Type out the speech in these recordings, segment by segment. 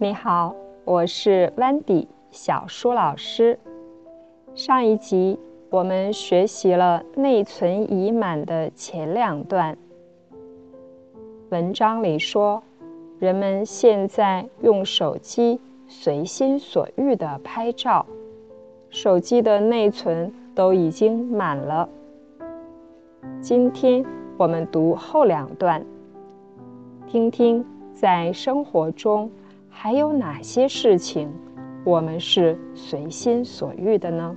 你好，我是 Wendy 小舒老师。上一集我们学习了内存已满的前两段。文章里说，人们现在用手机随心所欲的拍照，手机的内存都已经满了。今天我们读后两段，听听在生活中还有哪些事情我们是随心所欲的呢？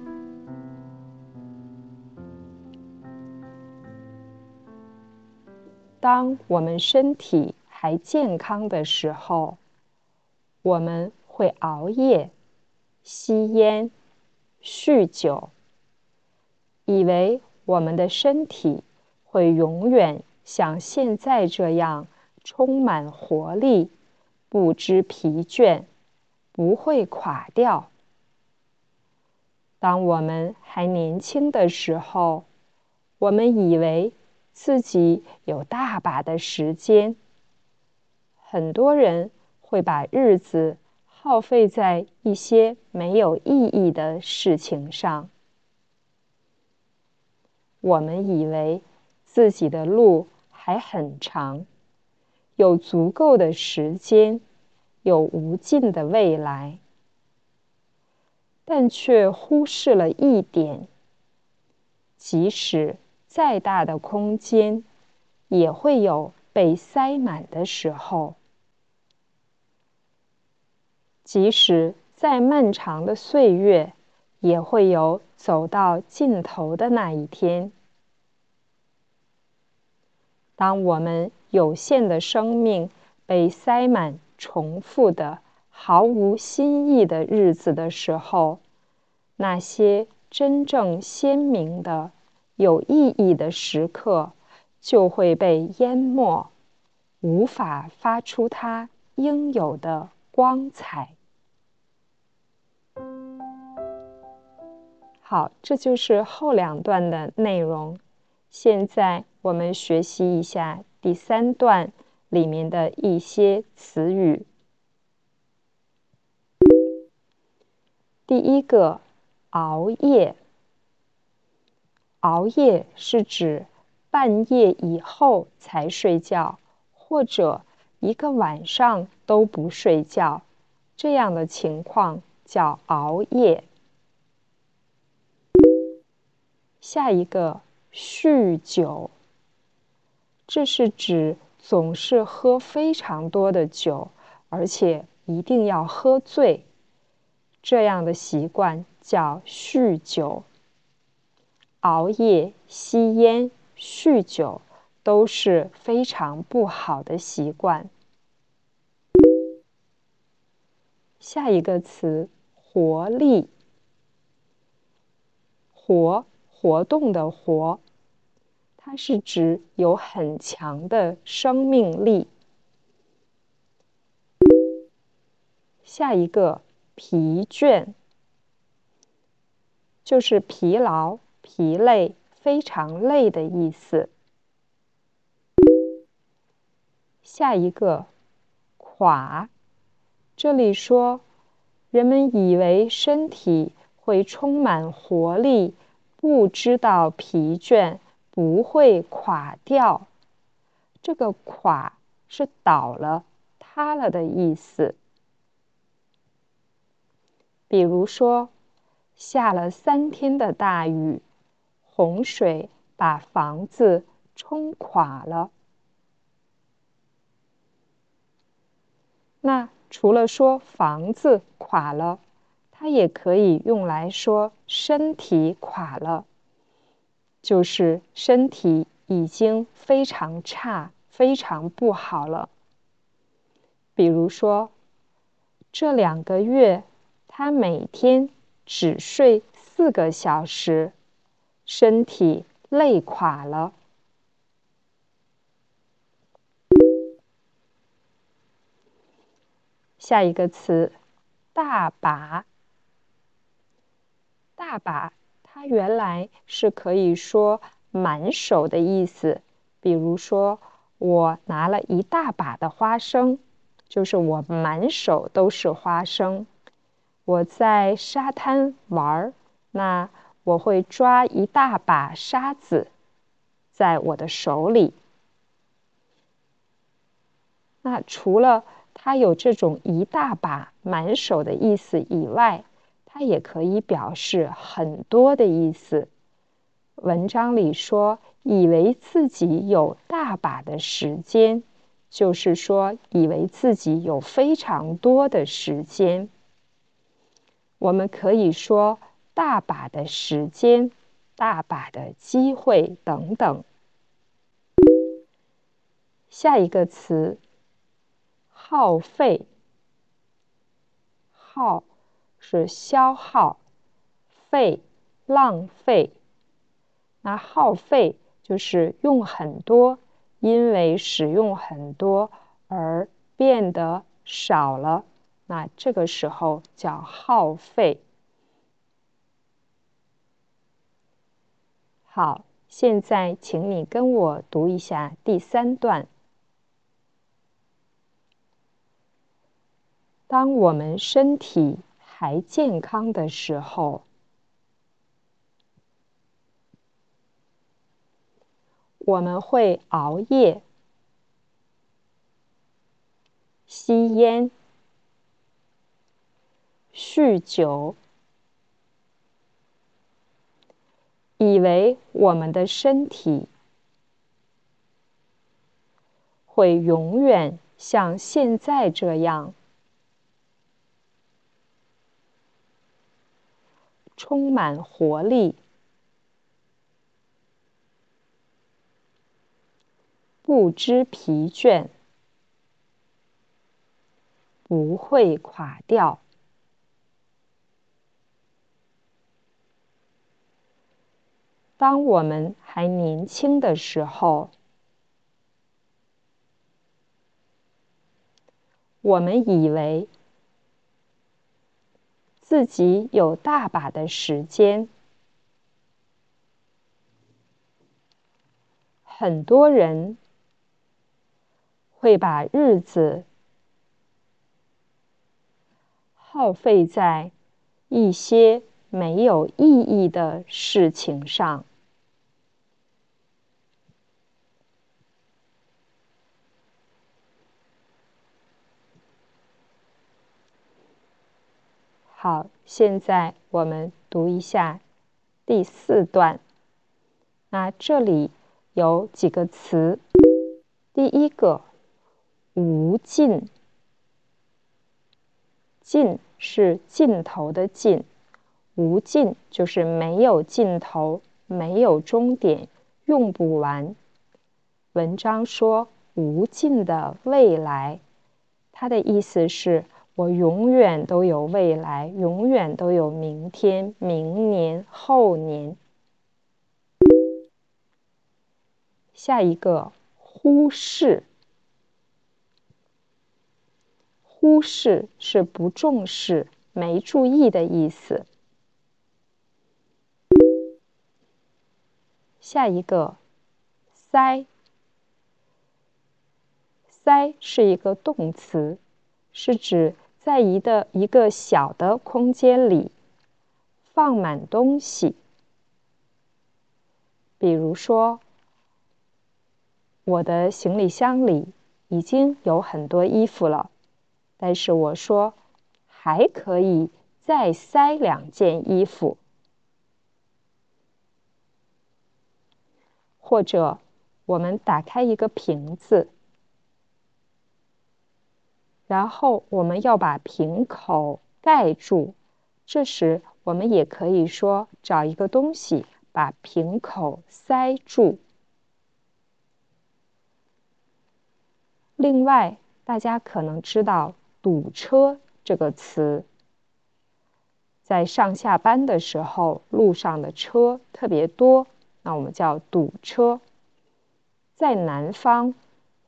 当我们身体还健康的时候，我们会熬夜、吸烟、酗酒，以为我们的身体。会永远像现在这样充满活力，不知疲倦，不会垮掉。当我们还年轻的时候，我们以为自己有大把的时间。很多人会把日子耗费在一些没有意义的事情上。我们以为。自己的路还很长，有足够的时间，有无尽的未来，但却忽视了一点：即使再大的空间，也会有被塞满的时候；即使再漫长的岁月，也会有走到尽头的那一天。当我们有限的生命被塞满重复的、毫无新意的日子的时候，那些真正鲜明的、有意义的时刻就会被淹没，无法发出它应有的光彩。好，这就是后两段的内容。现在我们学习一下第三段里面的一些词语。第一个，熬夜。熬夜是指半夜以后才睡觉，或者一个晚上都不睡觉，这样的情况叫熬夜。下一个。酗酒，这是指总是喝非常多的酒，而且一定要喝醉，这样的习惯叫酗酒。熬夜、吸烟、酗酒都是非常不好的习惯。下一个词，活力，活。活动的活，它是指有很强的生命力。下一个疲倦，就是疲劳、疲累、非常累的意思。下一个垮，这里说人们以为身体会充满活力。不知道疲倦不会垮掉，这个“垮”是倒了、塌了的意思。比如说，下了三天的大雨，洪水把房子冲垮了。那除了说房子垮了，它也可以用来说身体垮了，就是身体已经非常差、非常不好了。比如说，这两个月他每天只睡四个小时，身体累垮了。下一个词，大把。大把，它原来是可以说满手的意思。比如说，我拿了一大把的花生，就是我满手都是花生。我在沙滩玩儿，那我会抓一大把沙子在我的手里。那除了它有这种一大把满手的意思以外，它也可以表示很多的意思。文章里说，以为自己有大把的时间，就是说，以为自己有非常多的时间。我们可以说大把的时间、大把的机会等等。下一个词，耗费。耗是消耗，费浪费。那耗费就是用很多，因为使用很多而变得少了。那这个时候叫耗费。好，现在请你跟我读一下第三段。当我们身体还健康的时候，我们会熬夜、吸烟。酗酒，以为我们的身体会永远像现在这样充满活力，不知疲倦，不会垮掉。当我们还年轻的时候，我们以为自己有大把的时间。很多人会把日子耗费在一些没有意义的事情上。好，现在我们读一下第四段。那这里有几个词，第一个“无尽”，“尽”是尽头的“尽”，“无尽”就是没有尽头，没有终点，用不完。文章说“无尽的未来”，它的意思是。我永远都有未来，永远都有明天、明年、后年。下一个，忽视。忽视是不重视、没注意的意思。下一个，塞。塞是一个动词，是指。在一的一个小的空间里放满东西，比如说，我的行李箱里已经有很多衣服了，但是我说还可以再塞两件衣服，或者我们打开一个瓶子。然后我们要把瓶口盖住，这时我们也可以说找一个东西把瓶口塞住。另外，大家可能知道“堵车”这个词，在上下班的时候，路上的车特别多，那我们叫堵车。在南方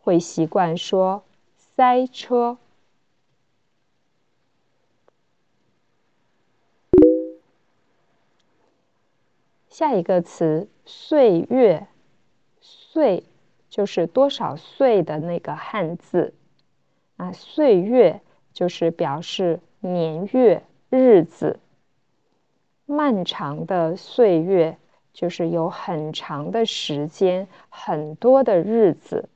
会习惯说塞车。下一个词“岁月”，“岁”就是多少岁的那个汉字。啊，岁月就是表示年月日子。漫长的岁月就是有很长的时间，很多的日子。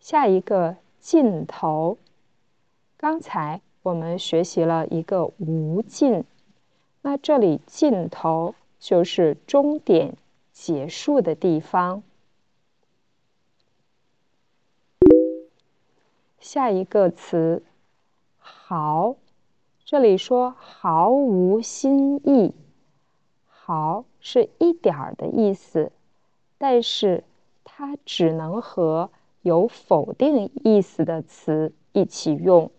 下一个尽头，刚才我们学习了一个无尽，那这里尽头就是终点结束的地方。下一个词，毫，这里说毫无新意，毫是一点儿的意思，但是它只能和有否定意思的词一起用。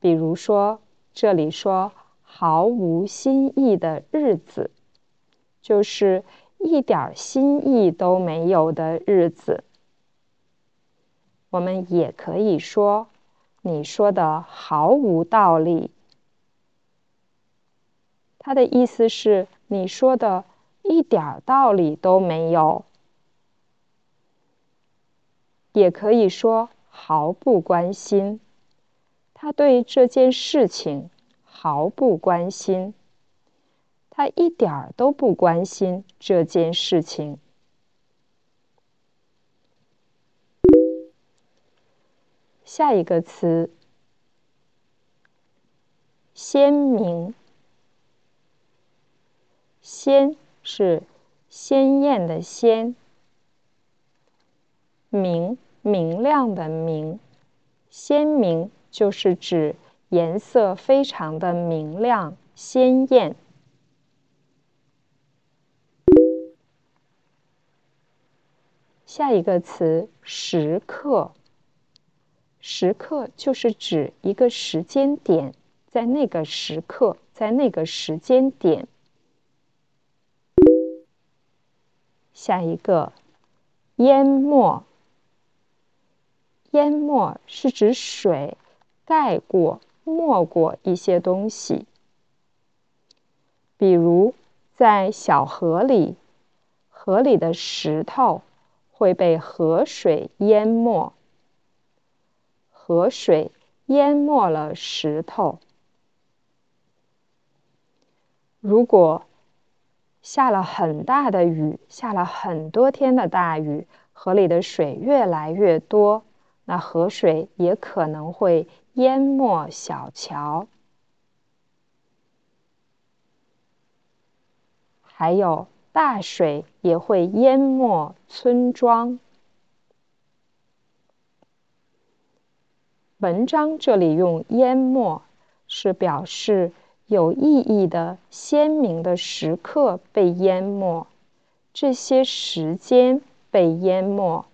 比如说，这里说毫无新意的日子，就是一点新意都没有的日子。我们也可以说，你说的毫无道理。他的意思是你说的一点道理都没有。也可以说毫不关心，他对这件事情毫不关心，他一点儿都不关心这件事情。下一个词，鲜明。鲜是鲜艳的鲜，明明亮的明，鲜明就是指颜色非常的明亮鲜艳。下一个词，时刻。时刻就是指一个时间点，在那个时刻，在那个时间点。下一个，淹没。淹没是指水盖过、没过一些东西，比如在小河里，河里的石头会被河水淹没。河水淹没了石头。如果下了很大的雨，下了很多天的大雨，河里的水越来越多，那河水也可能会淹没小桥，还有大水也会淹没村庄。文章这里用淹没，是表示有意义的、鲜明的时刻被淹没，这些时间被淹没，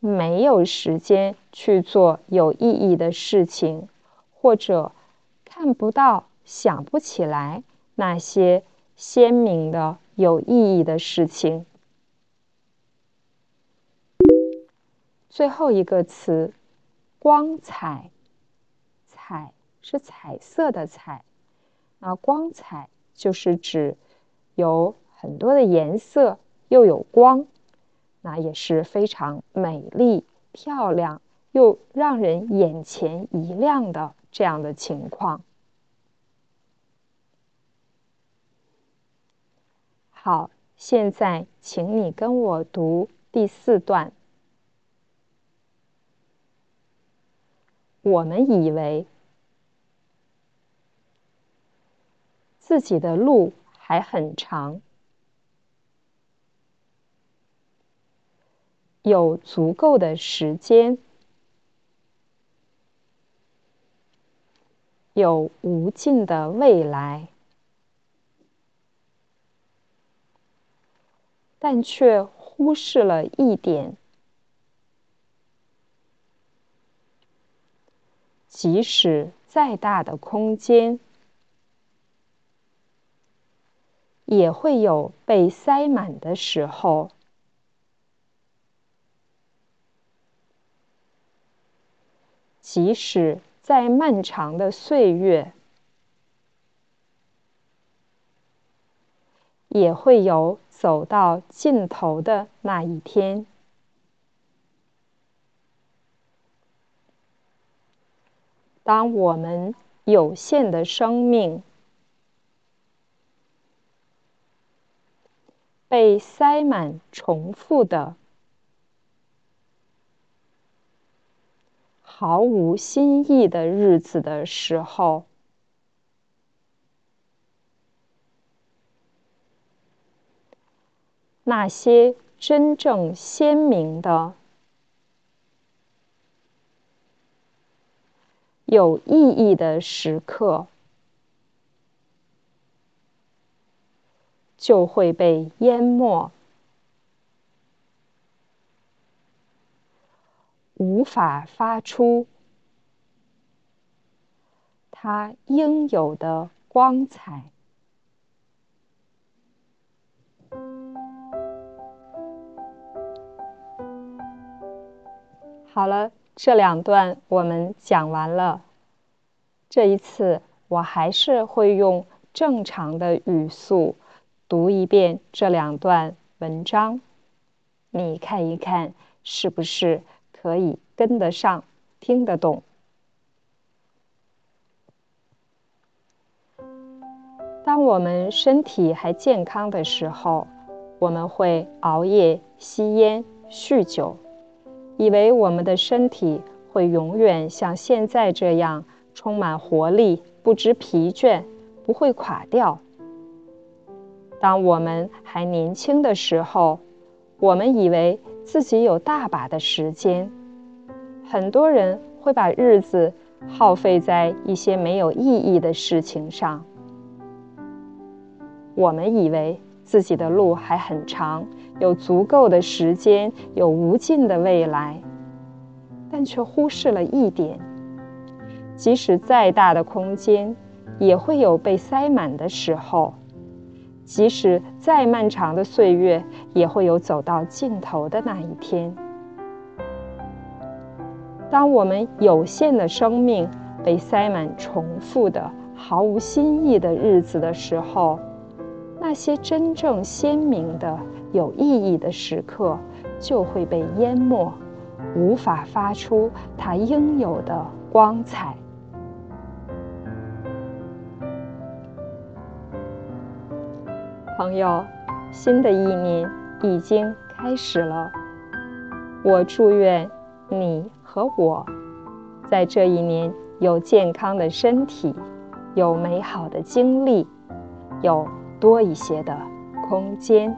没有时间去做有意义的事情，或者看不到、想不起来那些鲜明的、有意义的事情。最后一个词。光彩，彩是彩色的彩，那光彩就是指有很多的颜色，又有光，那也是非常美丽、漂亮又让人眼前一亮的这样的情况。好，现在请你跟我读第四段。我们以为自己的路还很长，有足够的时间，有无尽的未来，但却忽视了一点。即使再大的空间，也会有被塞满的时候。即使再漫长的岁月也会有走到尽头的那一天。当我们有限的生命被塞满重复的毫无新意的日子的时候，那些真正鲜明的、有意义的时刻，就会被淹没，无法发出它应有的光彩。好了，这两段我们讲完了。这一次，我还是会用正常的语速读一遍这两段文章，你看一看是不是可以跟得上、听得懂。当我们身体还健康的时候，我们会熬夜、吸烟、酗酒。以为我们的身体会永远像现在这样充满活力，不知疲倦，不会垮掉。当我们还年轻的时候，我们以为自己有大把的时间。很多人会把日子耗费在一些没有意义的事情上。我们以为自己的路还很长。有足够的时间，有无尽的未来，但却忽视了一点：即使再大的空间，也会有被塞满的时候；即使再漫长的岁月，也会有走到尽头的那一天。当我们有限的生命被塞满重复的、毫无新意的日子的时候，那些真正鲜明的。有意义的时刻就会被淹没，无法发出它应有的光彩。朋友，新的一年已经开始了，我祝愿你和我在这一年有健康的身体，有美好的经历，有多一些的空间。